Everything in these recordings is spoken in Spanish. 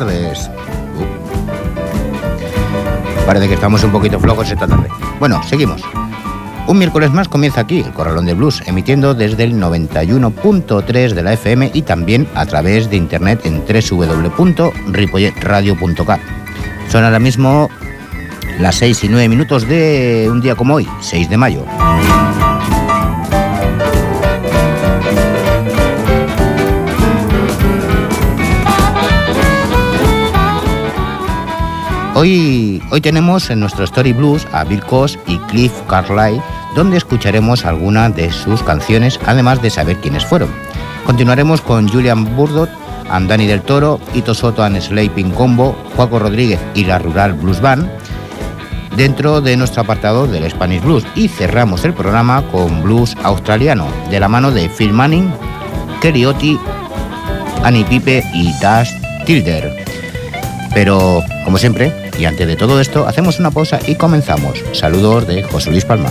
tardes. Uh. Parece que estamos un poquito flojos esta tarde. Bueno, seguimos. Un miércoles más comienza aquí el Corralón de Blues, emitiendo desde el 91.3 de la FM y también a través de internet en www.ripolletradio.cat. Son ahora mismo las 6 y 9 minutos de un día como hoy, 6 de mayo. Hoy, hoy tenemos en nuestro Story Blues a Bill Coss y Cliff Carlyle, donde escucharemos algunas de sus canciones, además de saber quiénes fueron. Continuaremos con Julian Burdot, Andani del Toro, Ito Soto and Sleeping Combo, Juaco Rodríguez y la Rural Blues Band, dentro de nuestro apartado del Spanish Blues. Y cerramos el programa con blues australiano, de la mano de Phil Manning, Kerry Otti, Annie Pipe y Dash Tilder. Pero, como siempre, y antes de todo esto, hacemos una pausa y comenzamos. Saludos de José Luis Palma.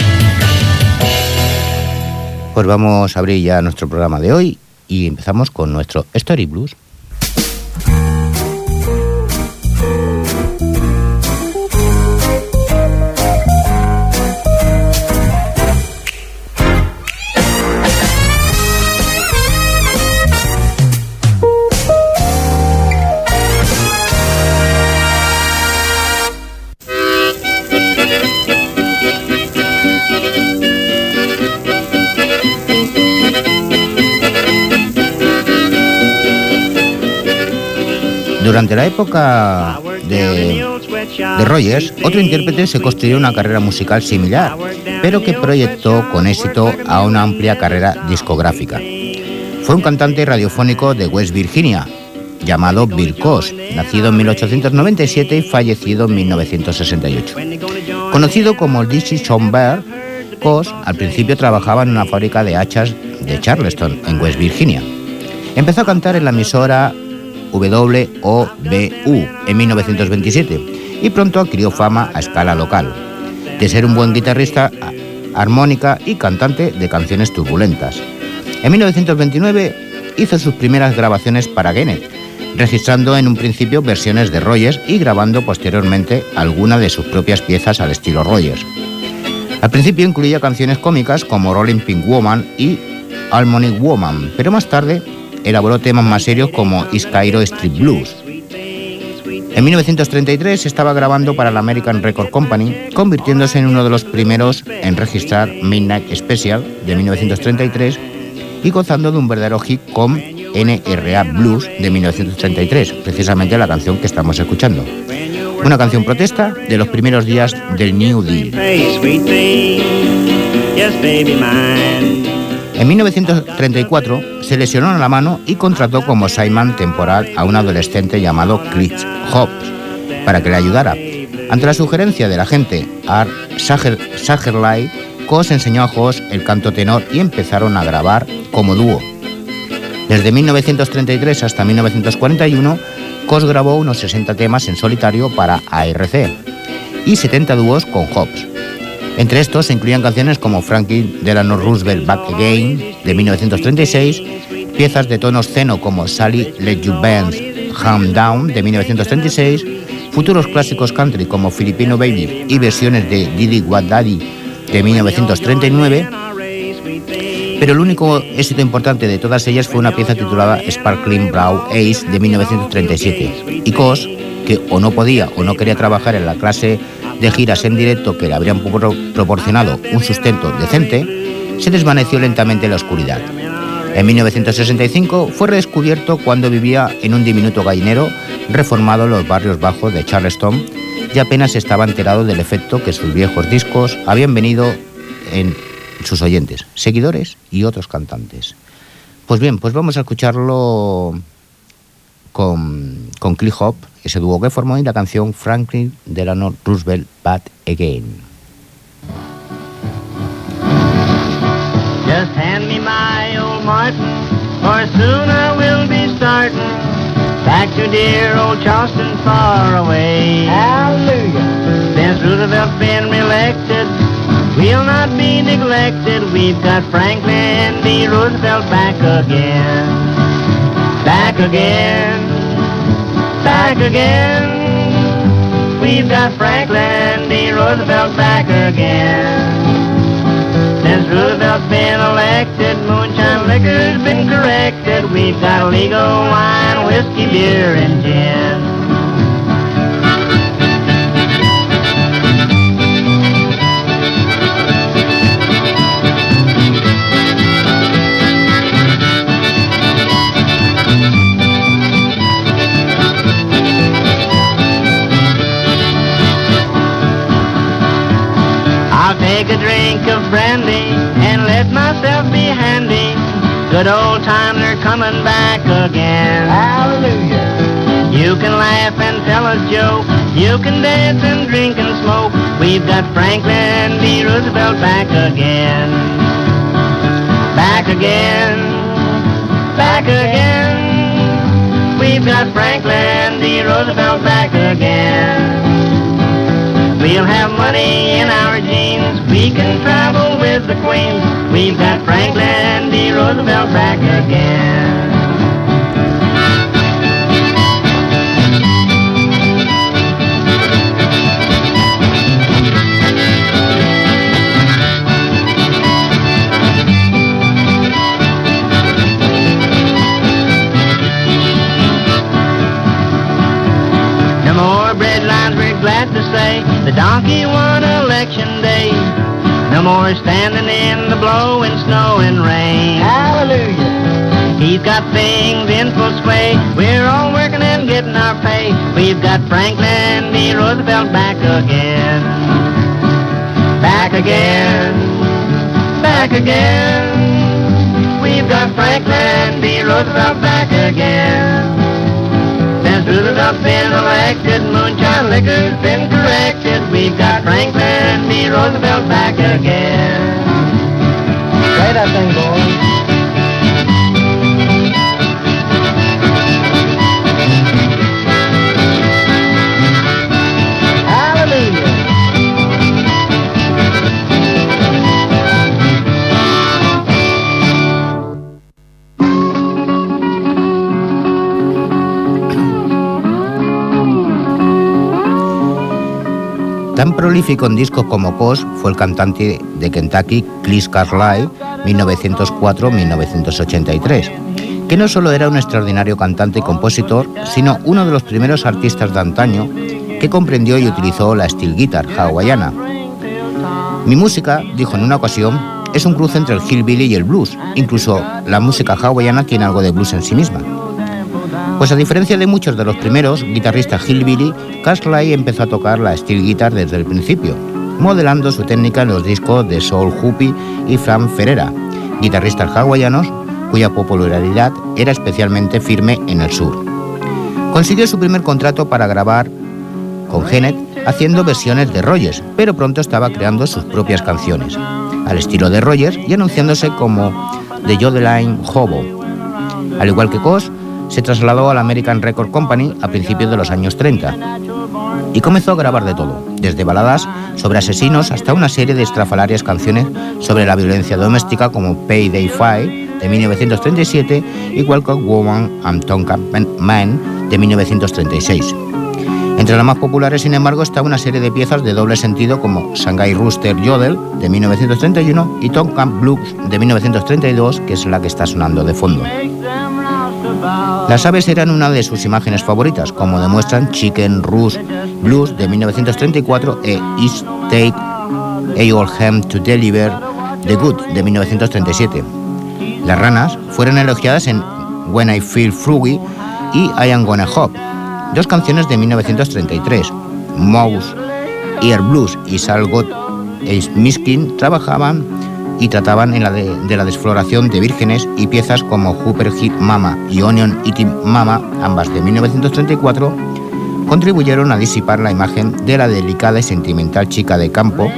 Pues vamos a abrir ya nuestro programa de hoy y empezamos con nuestro Story Blues. Durante la época de, Rogers, otro intérprete se construyó una carrera musical similar, pero que proyectó con éxito a una amplia carrera discográfica. Fue un cantante radiofónico de West Virginia, llamado Bill Coss, nacido en 1897 y fallecido en 1968. Conocido como DC Bear, Coss al principio trabajaba en una fábrica de hachas de Charleston, en West Virginia. Empezó a cantar en la emisora WOBU en 1927 y pronto adquirió fama a escala local, de ser un buen guitarrista, armónica y cantante de canciones turbulentas. En 1929 hizo sus primeras grabaciones para Gennett, registrando en un principio versiones de Rogers y grabando posteriormente algunas de sus propias piezas al estilo Rogers. Al principio incluía canciones cómicas como Rolling Pink Woman y Harmonic Woman, pero más tarde elaboró temas más serios como Is Cairo Street Blues. En 1933 estaba grabando para la American Record Company, convirtiéndose en uno de los primeros en registrar Midnight Special de 1933 y gozando de un verdadero hit con NRA Blues de 1933, precisamente la canción que estamos escuchando. una canción protesta de los primeros días del New Deal. En 1934 se lesionó en la mano y contrató como Simon temporal a un adolescente llamado Chris Hobbs para que le ayudara. Ante la sugerencia del agente Art Sagerley, Cos enseñó a Hoss el canto tenor y empezaron a grabar como dúo. Desde 1933 hasta 1941, Cos grabó unos 60 temas en solitario para ARC y 70 dúos con Hobbs. Entre estos se incluían canciones como Franklin Delano Roosevelt Back Again de 1936, piezas de tono seno como Sally Let You Bend Down de 1936, futuros clásicos country como Filipino Baby y versiones de Didi What Daddy de 1939, pero el único éxito importante de todas ellas fue una pieza titulada Sparkling Brown Ace de 1937. Y Cos, que o no podía o no quería trabajar en la clase de giras en directo que le habrían proporcionado un sustento decente, se desvaneció lentamente en la oscuridad. En 1965 fue redescubierto cuando vivía en un diminuto gallinero reformado en los barrios bajos de Charleston y apenas estaba enterado del efecto que sus viejos discos habían venido en sus oyentes, seguidores y otros cantantes. Pues bien, pues vamos a escucharlo con, con Cliff Hop, ese dúo que formó en la canción Franklin Delano Roosevelt Bad Again. Just hand me my old Martin, or soon I will be starting back to dear old Charleston far away. Hallelujah. Since Roosevelt's been reelected, we'll not be neglected. We've got Franklin D. Roosevelt back again. Back again. Back again. We've got Franklin D. Roosevelt back again. Since Roosevelt's been elected, moonshine liquor's been corrected. We've got legal wine, whiskey, beer, and gin. Take a drink of brandy and let myself be handy. Good old times are coming back again. Hallelujah. You can laugh and tell a joke. You can dance and drink and smoke. We've got Franklin D. Roosevelt back again. Back again. Back again. We've got Franklin D. Roosevelt back again. We'll have money in our jeans. We can travel with the Queens. We've got Franklin D. Roosevelt back again. The donkey won election day. No more standing in the blowing snow and rain. Hallelujah. He's got things in full sway. We're all working and getting our pay. We've got Franklin D. Roosevelt back again. Back again. Back again. We've got Franklin D. Roosevelt back again. Since Roosevelt's been elected, moonshine liquor's been Roosevelt back again. Play that thing, boys. Tan prolífico en discos como Cos fue el cantante de Kentucky Chris Carlisle 1904-1983, que no solo era un extraordinario cantante y compositor, sino uno de los primeros artistas de antaño que comprendió y utilizó la steel guitar hawaiana. Mi música, dijo en una ocasión, es un cruce entre el hillbilly y el blues. Incluso la música hawaiana tiene algo de blues en sí misma. Pues a diferencia de muchos de los primeros guitarristas hillbilly, Casley empezó a tocar la steel guitar desde el principio, modelando su técnica en los discos de Soul Hoopy y Frank Ferreira, guitarristas hawaianos cuya popularidad era especialmente firme en el sur. Consiguió su primer contrato para grabar con Genet haciendo versiones de Rogers, pero pronto estaba creando sus propias canciones, al estilo de Rogers y anunciándose como The Jodeline Hobo. Al igual que Koch, se trasladó a la American Record Company a principios de los años 30 y comenzó a grabar de todo, desde baladas sobre asesinos hasta una serie de estrafalarias canciones sobre la violencia doméstica como Payday Five de 1937 y Welcome Woman and Tonka Man de 1936. Entre las más populares, sin embargo, está una serie de piezas de doble sentido como Shanghai Rooster Yodel de 1931 y Tonka Blues de 1932, que es la que está sonando de fondo. Las aves eran una de sus imágenes favoritas, como demuestran Chicken Roost Blues de 1934 e East Take A to Deliver the Good de 1937. Las ranas fueron elogiadas en When I Feel Fruity y I Am Gonna Hop, dos canciones de 1933. Mouse, Ear Blues y Salgot Miskin trabajaban y trataban en la de, la desfloración de vírgenes y piezas como Hooper Hit Mama y Onion Eating Mama, ambas de 1934, contribuyeron a disipar la imagen de la delicada y sentimental chica de campo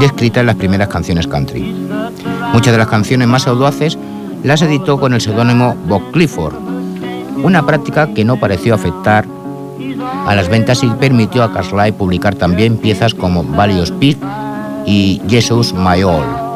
descrita en las primeras canciones country. Muchas de las canciones más audaces las editó con el seudónimo Bob Clifford, una práctica que no pareció afectar a las ventas y permitió a Carly publicar también piezas como Valios Pit y Jesus My All.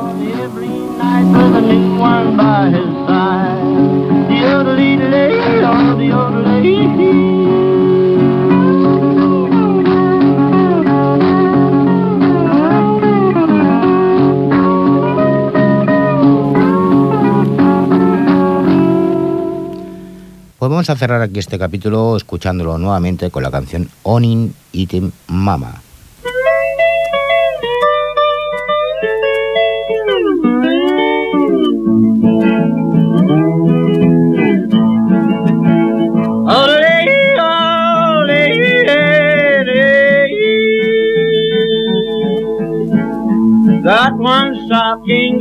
Pues vamos a cerrar aquí este capítulo escuchándolo nuevamente con la canción Onin Item Mama.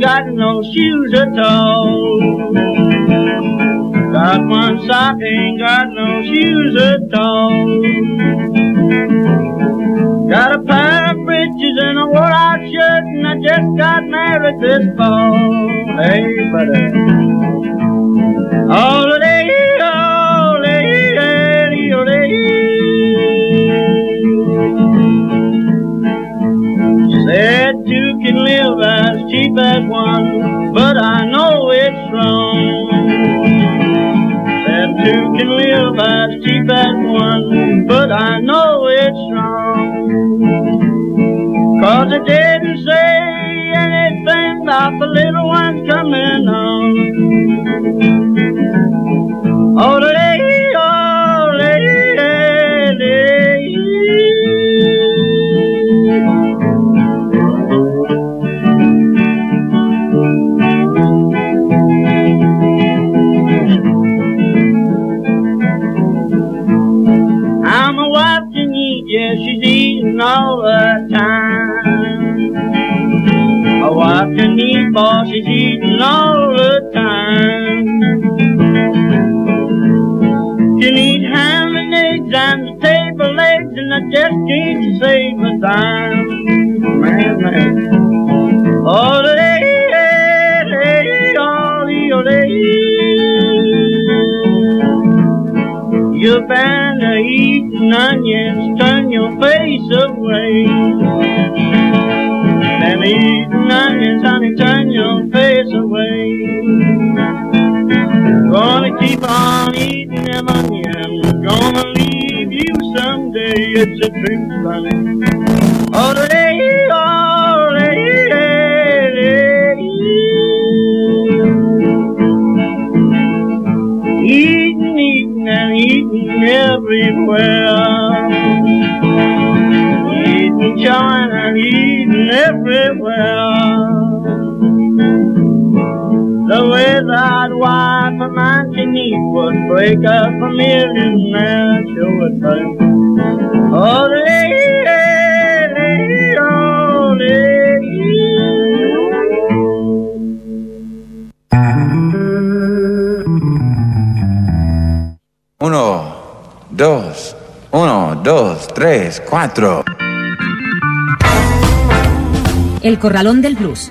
Got no shoes at all. Got one sock, ain't got no shoes at all. Got a pair of breeches and a wore-out shirt, and I just got married this fall. Hey, buddy. All day, but I know it's wrong That two can live as cheap as one, but I know it's wrong. Cause it didn't say anything about the little ones coming lady, oh, all the time. A wife can eat, boss she's eating all the time. Can eat ham and eggs and table legs, and I just can't save a dime. Man, man. All the. You're bound to eating onions, turn your face away. And eating onions, honey, turn your face away. Gonna keep on eating them onions, gonna leave you someday. It's a truth, honey. Break up a million men sure would burn. Oh, lady, lady, oh, lady. Uno, dos, uno, dos, tres, cuatro. El Corralón del Blues.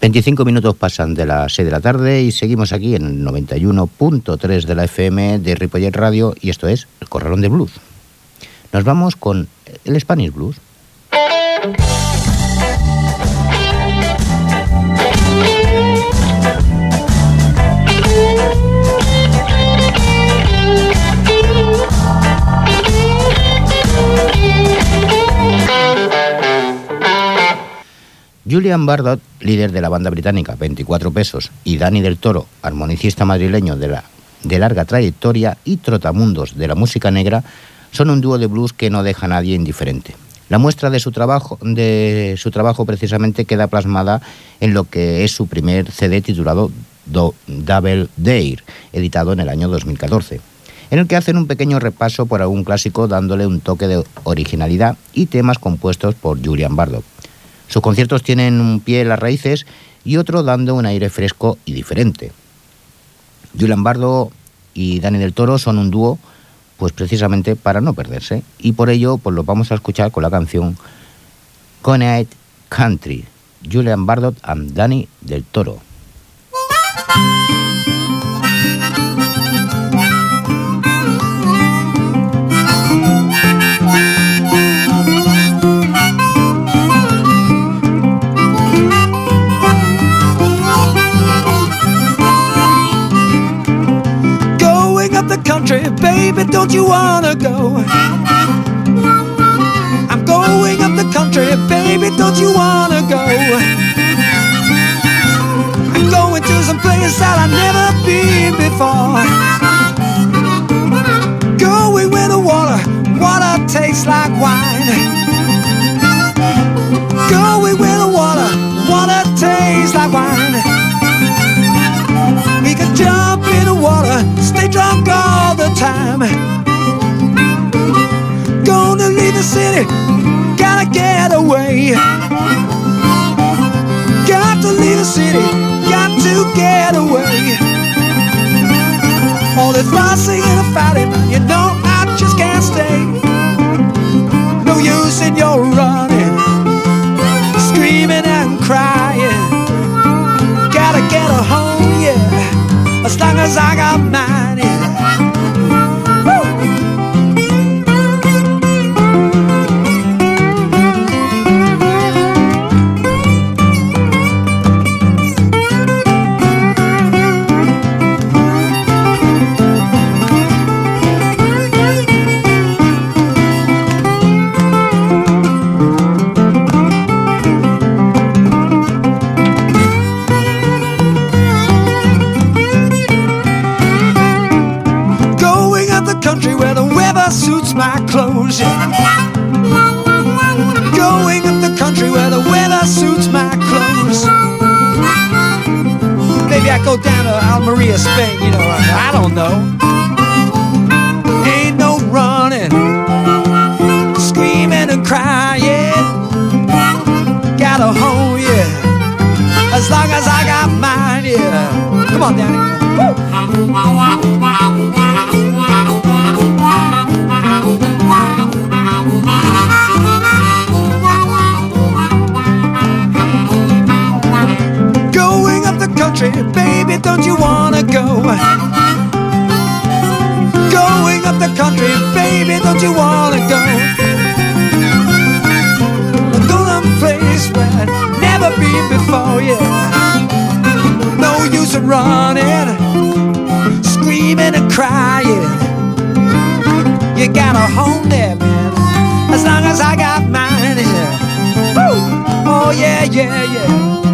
25 minutos pasan de las 6 de la tarde y seguimos aquí en el 91.3 de la FM de Ripollet Radio y esto es el Corralón de Blues. Nos vamos con el Spanish Blues. Julian Bardot, líder de la banda británica 24 Pesos, y Dani del Toro, armonicista madrileño de, la, de larga trayectoria y trotamundos de la música negra, son un dúo de blues que no deja a nadie indiferente. La muestra de su trabajo, de su trabajo precisamente queda plasmada en lo que es su primer CD titulado Double Dare, editado en el año 2014, en el que hacen un pequeño repaso por algún clásico dándole un toque de originalidad y temas compuestos por Julian Bardot. Sus conciertos tienen un pie en las raíces y otro dando un aire fresco y diferente. Julian Bardo y Dani del Toro son un dúo, pues precisamente para no perderse. Y por ello, pues lo vamos a escuchar con la canción Connect Country, Julian Bardot and Danny del Toro. Baby, don't you wanna go? I'm going up the country, baby, don't you wanna go? I'm going to some place that I've never been before. Going where the water, water tastes like wine. Going where the water, water tastes like wine. Jump in the water, stay drunk all the time. Gonna leave the city, gotta get away. Got to leave the city, got to get away. All this fussing and fighting, you know I just can't stay. No use in your running, Long as I got mine. Home there, man. As long as I got mine here. Woo! Oh, yeah, yeah, yeah.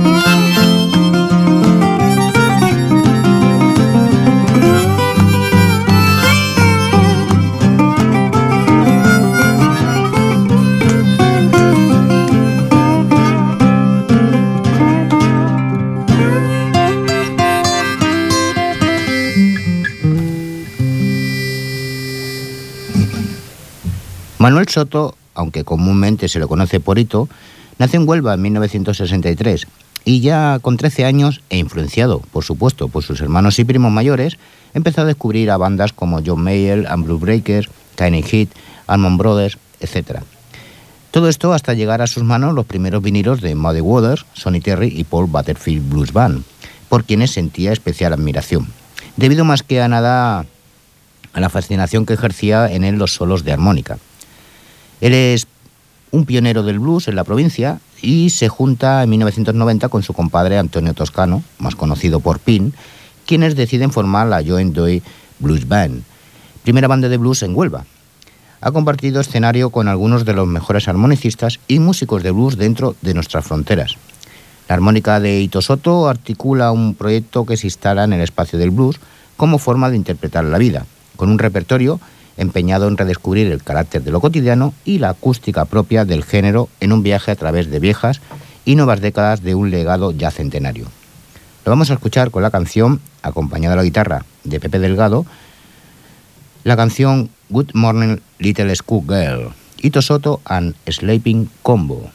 Manuel Soto, aunque comúnmente se lo conoce por Hito, nació en Huelva en 1963 y ya con 13 años e influenciado, por supuesto, por sus hermanos y primos mayores, empezó a descubrir a bandas como John Mayer, and Breakers, Tiny Hit, Almond Brothers, etc. Todo esto hasta llegar a sus manos los primeros vinilos de Muddy Waters, Sonny Terry y Paul Butterfield Blues Band, por quienes sentía especial admiración, debido más que a nada a la fascinación que ejercía en él los solos de armónica. Él es un pionero del blues en la provincia y se junta en 1990 con su compadre Antonio Toscano, más conocido por Pin, quienes deciden formar la Joint Doy Blues Band, primera banda de blues en Huelva. Ha compartido escenario con algunos de los mejores armonicistas y músicos de blues dentro de nuestras fronteras. La armónica de Ito Soto articula un proyecto que se instala en el espacio del blues como forma de interpretar la vida, con un repertorio empeñado en redescubrir el carácter de lo cotidiano y la acústica propia del género en un viaje a través de viejas y nuevas décadas de un legado ya centenario. Lo vamos a escuchar con la canción, acompañada a la guitarra de Pepe Delgado, la canción Good Morning Little School Girl, Ito Soto and Sleeping Combo.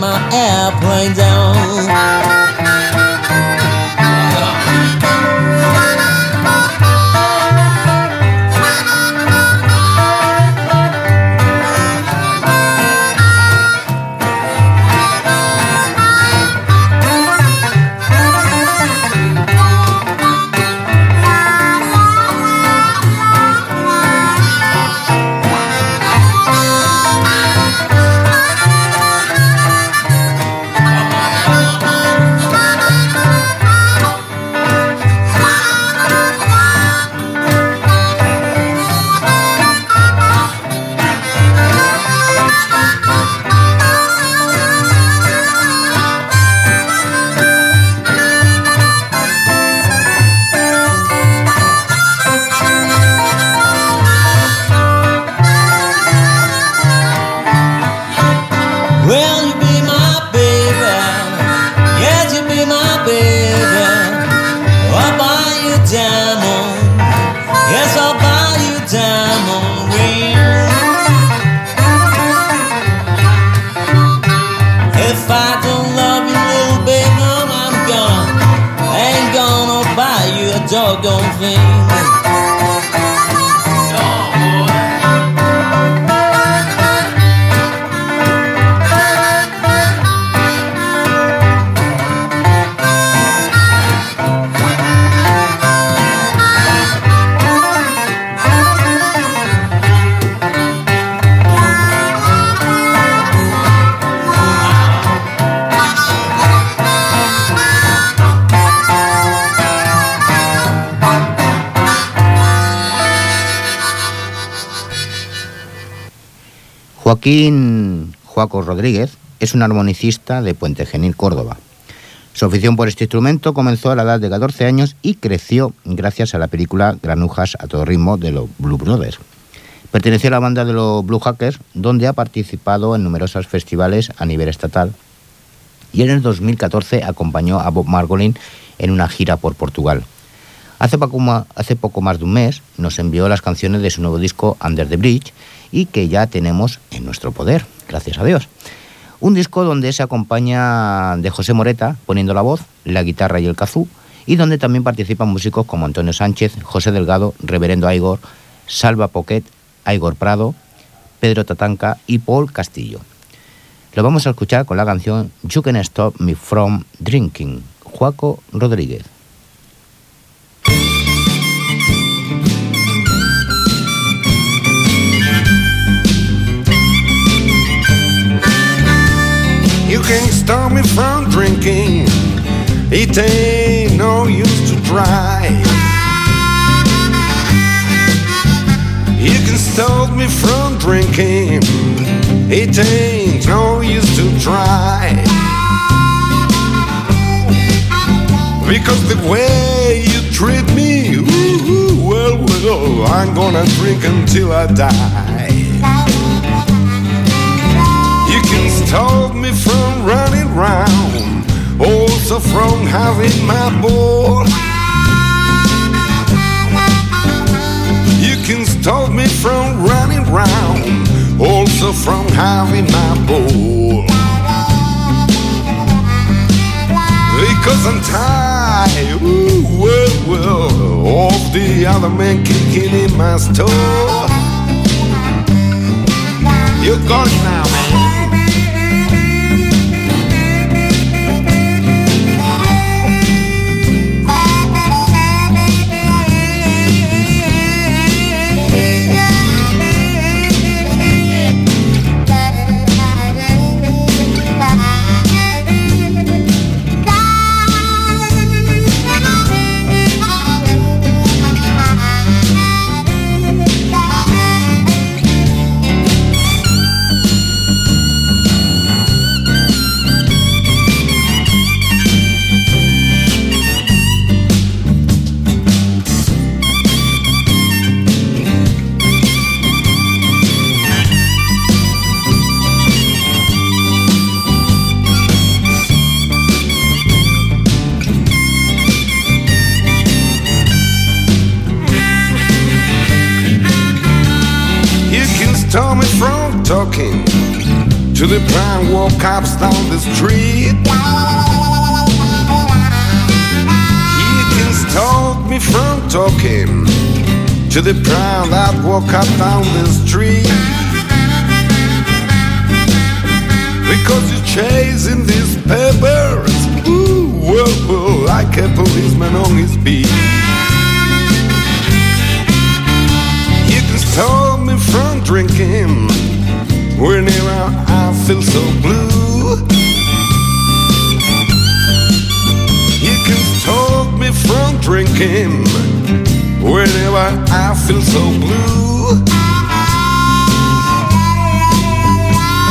My airplane down. Joaquín Joaco Rodríguez es un armonicista de Puente Genil, Córdoba. Su afición por este instrumento comenzó a la edad de 14 años y creció gracias a la película Granujas a todo ritmo de los Blue Brothers. Perteneció a la banda de los Blue Hackers, donde ha participado en numerosos festivales a nivel estatal. Y en el 2014 acompañó a Bob Margolin en una gira por Portugal. Hace poco, hace poco más de un mes nos envió las canciones de su nuevo disco Under the Bridge y que ya tenemos en nuestro poder, gracias a Dios. Un disco donde se acompaña de José Moreta poniendo la voz, la guitarra y el kazoo, y donde también participan músicos como Antonio Sánchez, José Delgado, Reverendo Aigor, Salva Poquet, Aigor Prado, Pedro Tatanca y Paul Castillo. Lo vamos a escuchar con la canción You Can Stop Me From Drinking, Juaco Rodríguez. Stop me from drinking. It ain't no use to try. You can stop me from drinking. It ain't no use to try. Because the way you treat me, ooh, well, well, oh, I'm gonna drink until I die. Stop me from running round, also from having my ball. You can stop me from running round, also from having my ball. Because I'm tired, ooh, well, well, of the other men kicking in my store. You're gone now, man. Street. You can stop me from talking to the brown that walk up down the street. Because you're chasing these papers, ooh, whoa, whoa, like a policeman on his beat. You can stop me from drinking whenever I feel so blue. From drinking whenever I feel so blue.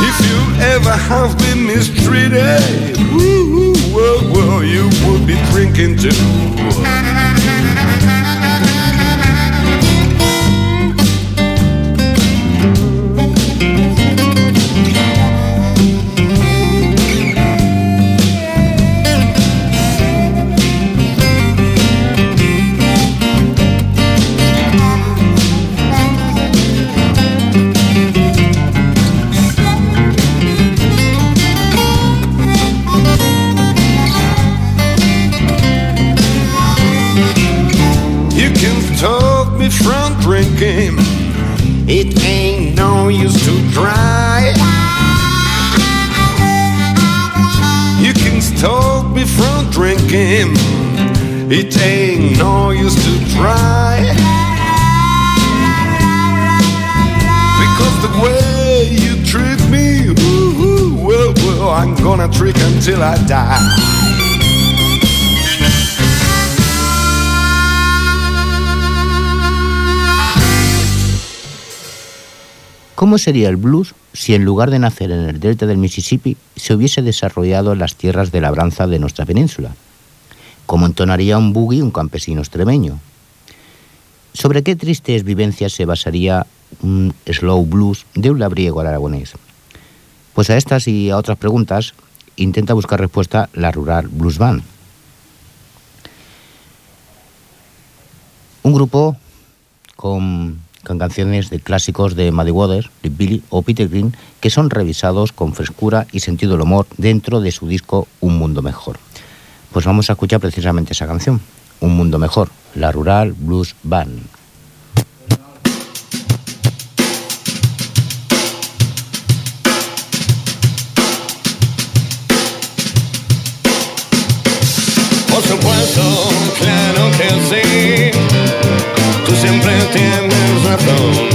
If you ever have been mistreated, ooh, well, well, you would be drinking too. It ain't no use to try. Because the way you treat me, ooh, ooh, well, well, I'm gonna drink until I die. ¿Cómo sería el blues si en lugar de nacer en el delta del Mississippi se hubiese desarrollado en las tierras de labranza de nuestra península? ¿Cómo entonaría un boogie un campesino extremeño? ¿Sobre qué tristes vivencias se basaría un slow blues de un labriego al aragonés? Pues a estas y a otras preguntas intenta buscar respuesta la Rural Blues Band. Un grupo con canciones de clásicos de Muddy Waters, de Billy o Peter Green, que son revisados con frescura y sentido del humor dentro de su disco Un Mundo Mejor. Pues vamos a escuchar precisamente esa canción, Un Mundo Mejor, la Rural Blues Band. Por supuesto, claro que sí. Tú siempre tienes razón.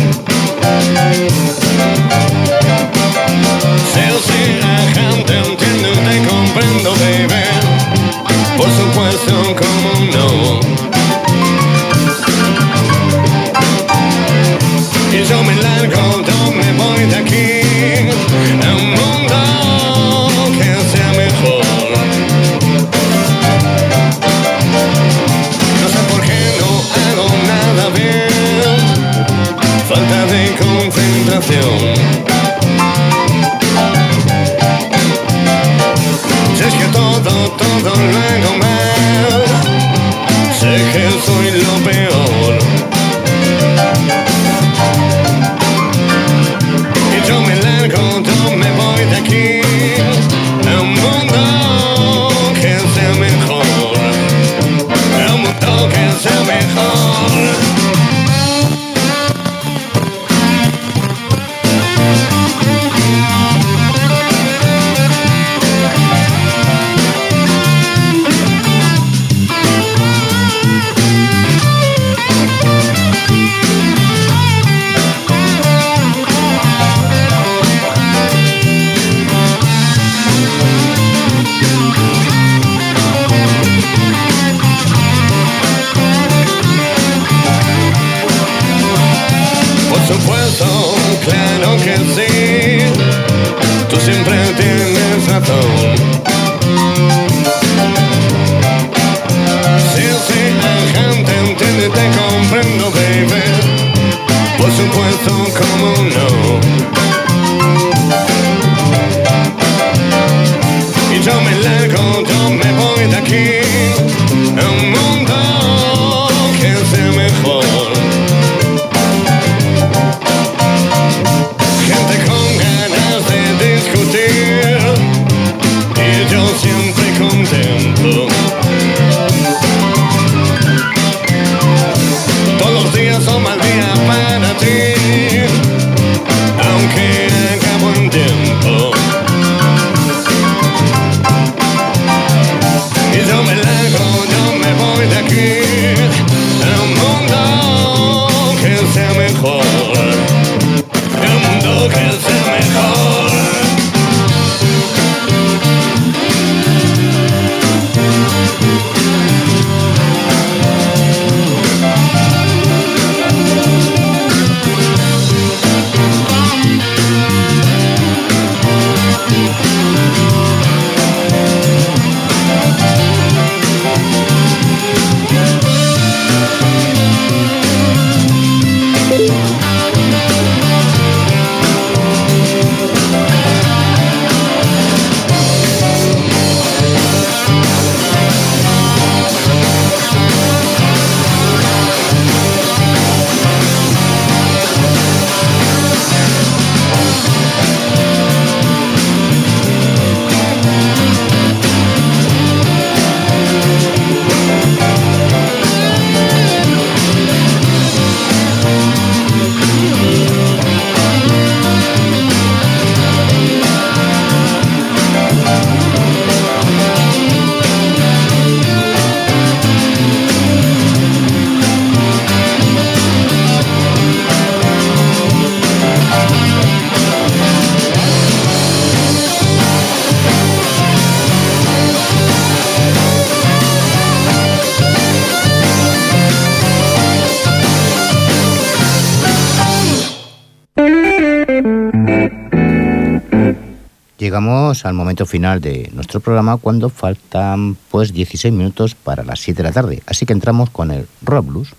Llegamos al momento final de nuestro programa cuando faltan pues 16 minutos para las 7 de la tarde. Así que entramos con el Rock Blues.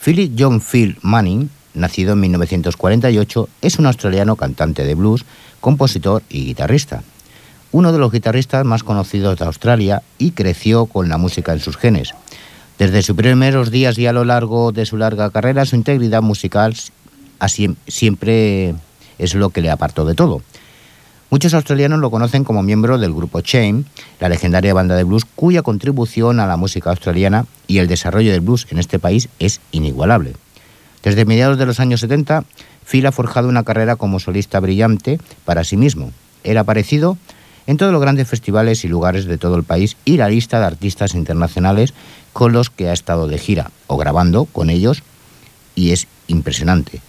Philip John Phil Manning, nacido en 1948, es un australiano cantante de blues, compositor y guitarrista. Uno de los guitarristas más conocidos de Australia y creció con la música en sus genes. Desde sus primeros días y a lo largo de su larga carrera, su integridad musical siempre es lo que le apartó de todo. Muchos australianos lo conocen como miembro del grupo Chain, la legendaria banda de blues cuya contribución a la música australiana y el desarrollo del blues en este país es inigualable. Desde mediados de los años 70, Phil ha forjado una carrera como solista brillante para sí mismo. Él ha aparecido en todos los grandes festivales y lugares de todo el país y la lista de artistas internacionales con los que ha estado de gira o grabando con ellos y es impresionante.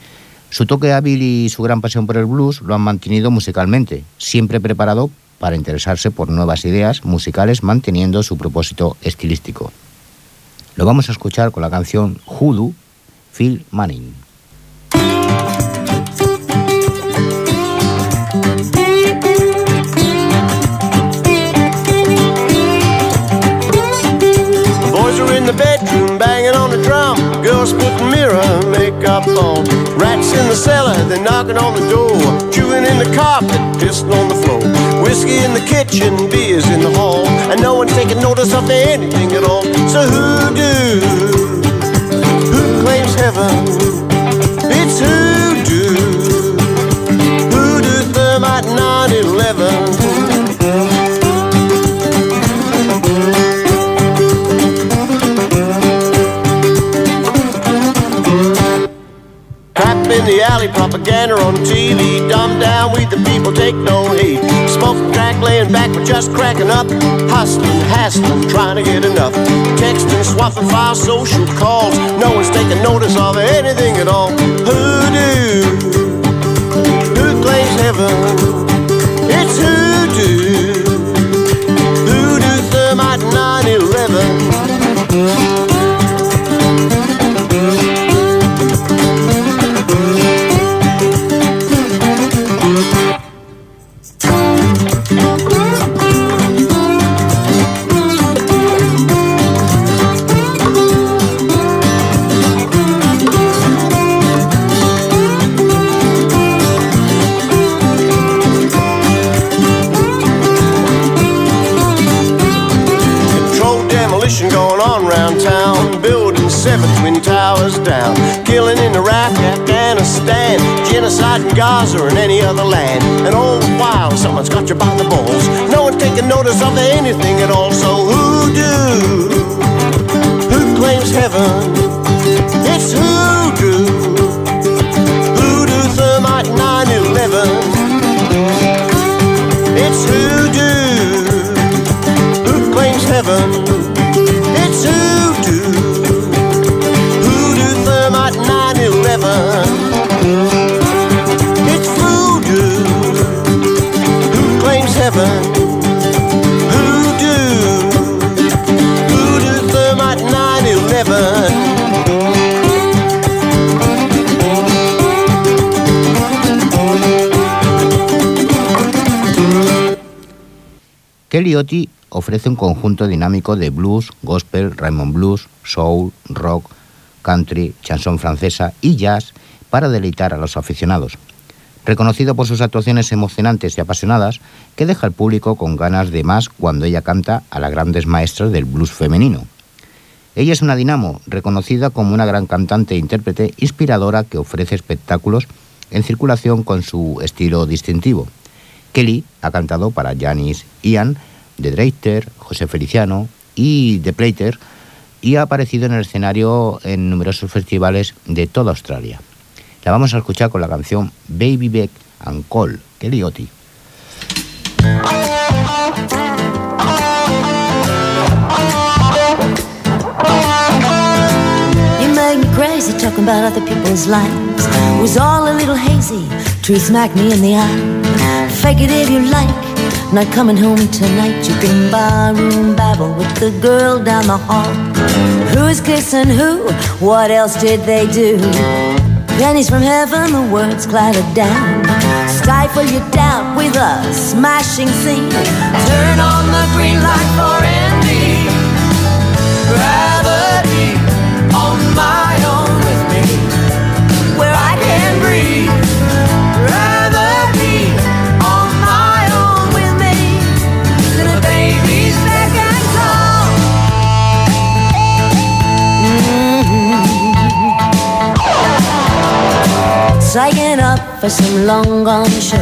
Su toque hábil y su gran pasión por el blues lo han mantenido musicalmente, siempre preparado para interesarse por nuevas ideas musicales manteniendo su propósito estilístico. Lo vamos a escuchar con la canción Hoodoo, Phil Manning. The boys are in the bedroom banging on the drum. Girls putting mirror makeup on. Rats in the cellar, they're knocking on the door. Chewing in the carpet, pissing on the floor. Whiskey in the kitchen, beers in the hall. And no one's taking notice of anything at all. So who do? Heaven? It's hoodoo. Hoodoo thermite 911. Crap in the alley, propaganda on TV. Dumb down, we the people take no heed. Smoking crack, laying back, we're just cracking up. Hustling, hassling, trying to get enough. Texting, swapping files, social calls. No one's taking notice of anything at all. Hoodoo, who claims heaven? It's hoodoo. Afghanistan. Genocide in Gaza or in any other land. And all the while, someone's got you by the balls. No one's taking notice of anything at all. So who do? Who claims heaven? It's hoodoo. Hoodoo thermite 911. It's hoodoo. Who claims heaven? It's hoodoo. Hoodoo thermite 911. Kelly Otti ofrece un conjunto dinámico de blues, gospel, Raymond blues, soul, rock, country, chanson francesa y jazz para deleitar a los aficionados. Reconocido por sus actuaciones emocionantes y apasionadas, que deja al público con ganas de más cuando ella canta a las grandes maestras del blues femenino. Ella es una dinamo, reconocida como una gran cantante e intérprete inspiradora que ofrece espectáculos en circulación con su estilo distintivo. Kelly ha cantado para Janis Ian, The Dreiter, José Feliciano y The Plater y ha aparecido en el escenario en numerosos festivales de toda Australia. La vamos a escuchar con la canción Baby Beck and Call, Kelly Otti. Not coming home tonight. You can barroom babble with the girl down the hall. Who's kissing who? What else did they do? Pennies from heaven, the words clattered down. Stifle your doubt with a smashing scene. Turn on the green light for. Psyching up for some long gone show.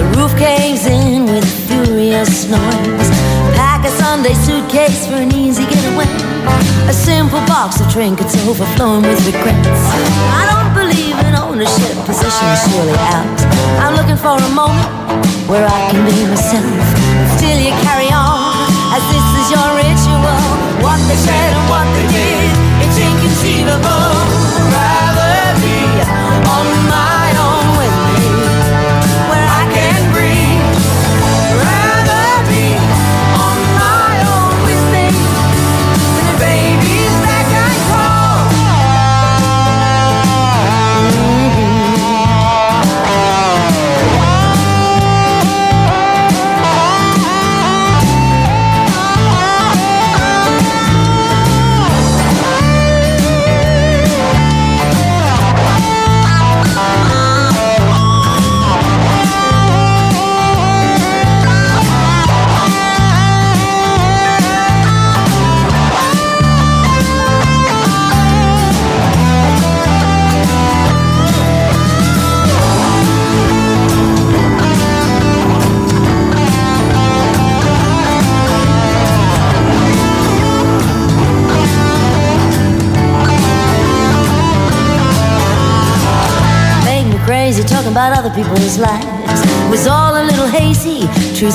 The roof caves in with furious noise. Pack a Sunday suitcase for an easy getaway. A simple box of trinkets overflowing with regrets. I don't believe in ownership, positions surely out. I'm looking for a moment where I can be myself. Still, you carry on as this is your ritual. What they said and what they did, it's inconceivable. Rather be on my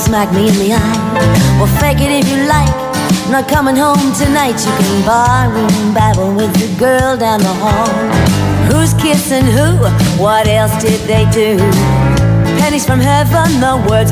smacked me in the eye. Well, fake it if you like. Not coming home tonight. You can barroom babble with the girl down the hall. Who's kissing who? What else did they do? Pennies from heaven, the words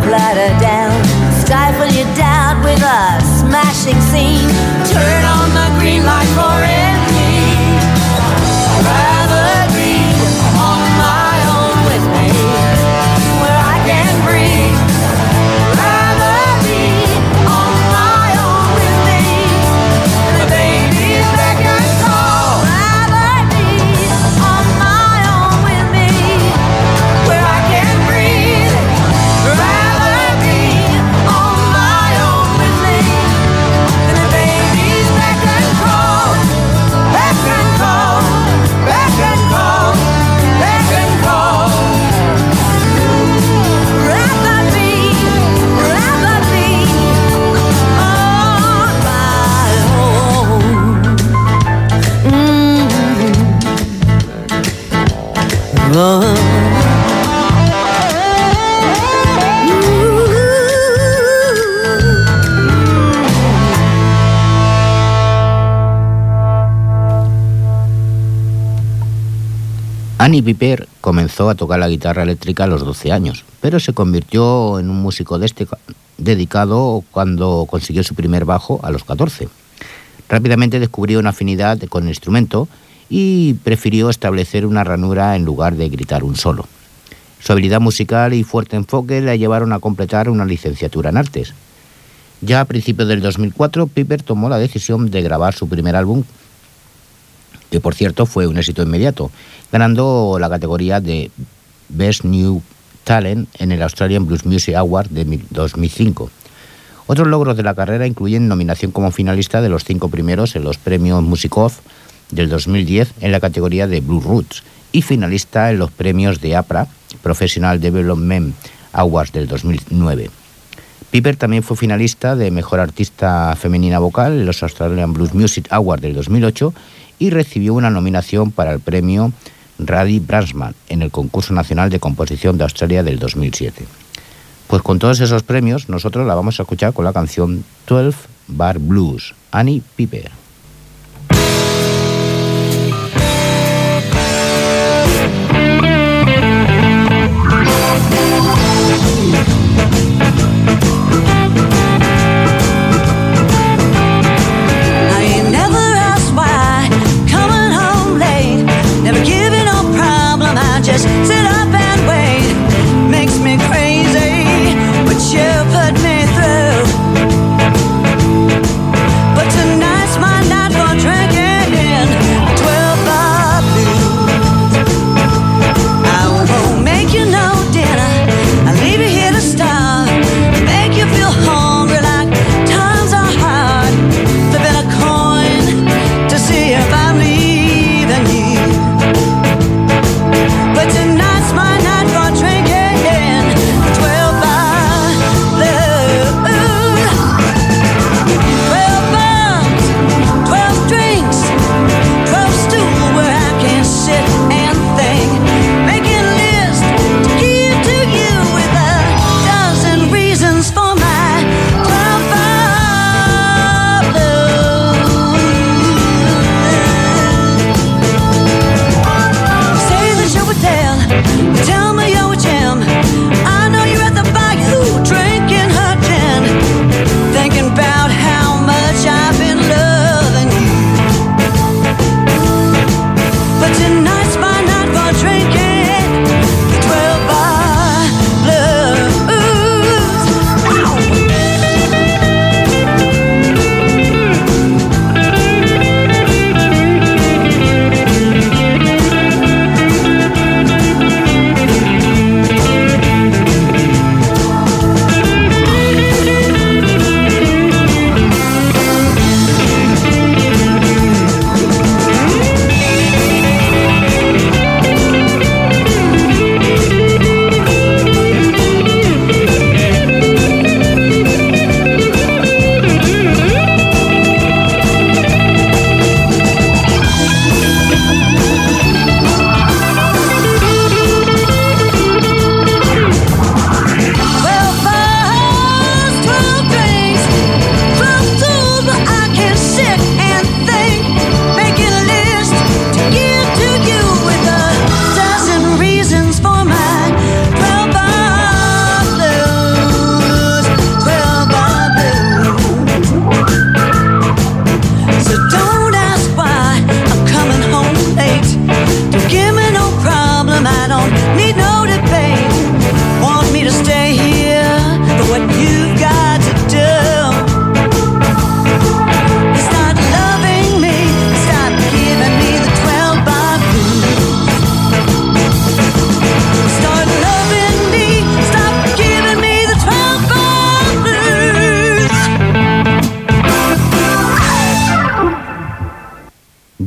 Piper comenzó a tocar la guitarra eléctrica a los 12 años, pero se convirtió en un músico deste- dedicado cuando consiguió su primer bajo a los 14. Rápidamente descubrió una afinidad con el instrumento y prefirió establecer una ranura en lugar de gritar un solo. Su habilidad musical y fuerte enfoque la llevaron a completar una licenciatura en artes. Ya a principios del 2004, Piper tomó la decisión de grabar su primer álbum, que por cierto fue un éxito inmediato, ganando la categoría de Best New Talent en el Australian Blues Music Award de mil- 2005. Otros logros de la carrera incluyen nominación como finalista de los cinco primeros en los premios Music Off del 2010 en la categoría de Blue Roots y finalista en los premios de APRA Professional Development Awards del 2009. Piper también fue finalista de Mejor Artista Femenina Vocal en los Australian Blues Music Awards del 2008 y recibió una nominación para el premio Raddy Bransman en el Concurso Nacional de Composición de Australia del 2007. Pues con todos esos premios, nosotros la vamos a escuchar con la canción 12 Bar Blues, Annie Piper.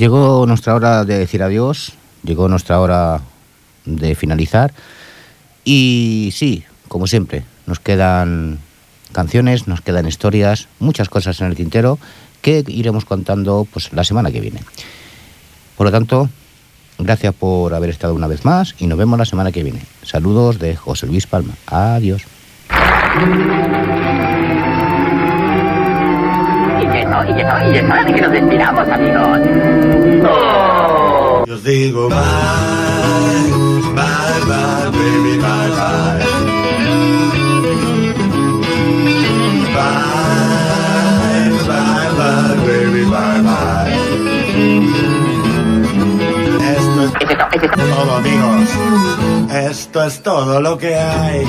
Llegó nuestra hora de decir adiós, llegó nuestra hora de finalizar y sí, como siempre, nos quedan canciones, nos quedan historias, muchas cosas en el tintero que iremos contando pues la semana que viene. Por lo tanto, gracias por haber estado una vez más y nos vemos la semana que viene. Saludos de José Luis Palma. Adiós. Y eso, y eso, y es hora de que nos despidamos, amigos. Yo os digo bye, bye, bye, baby, bye, bye. Bye, bye, bye, baby, bye, bye. Esto es todo, amigos. Esto es todo lo que hay.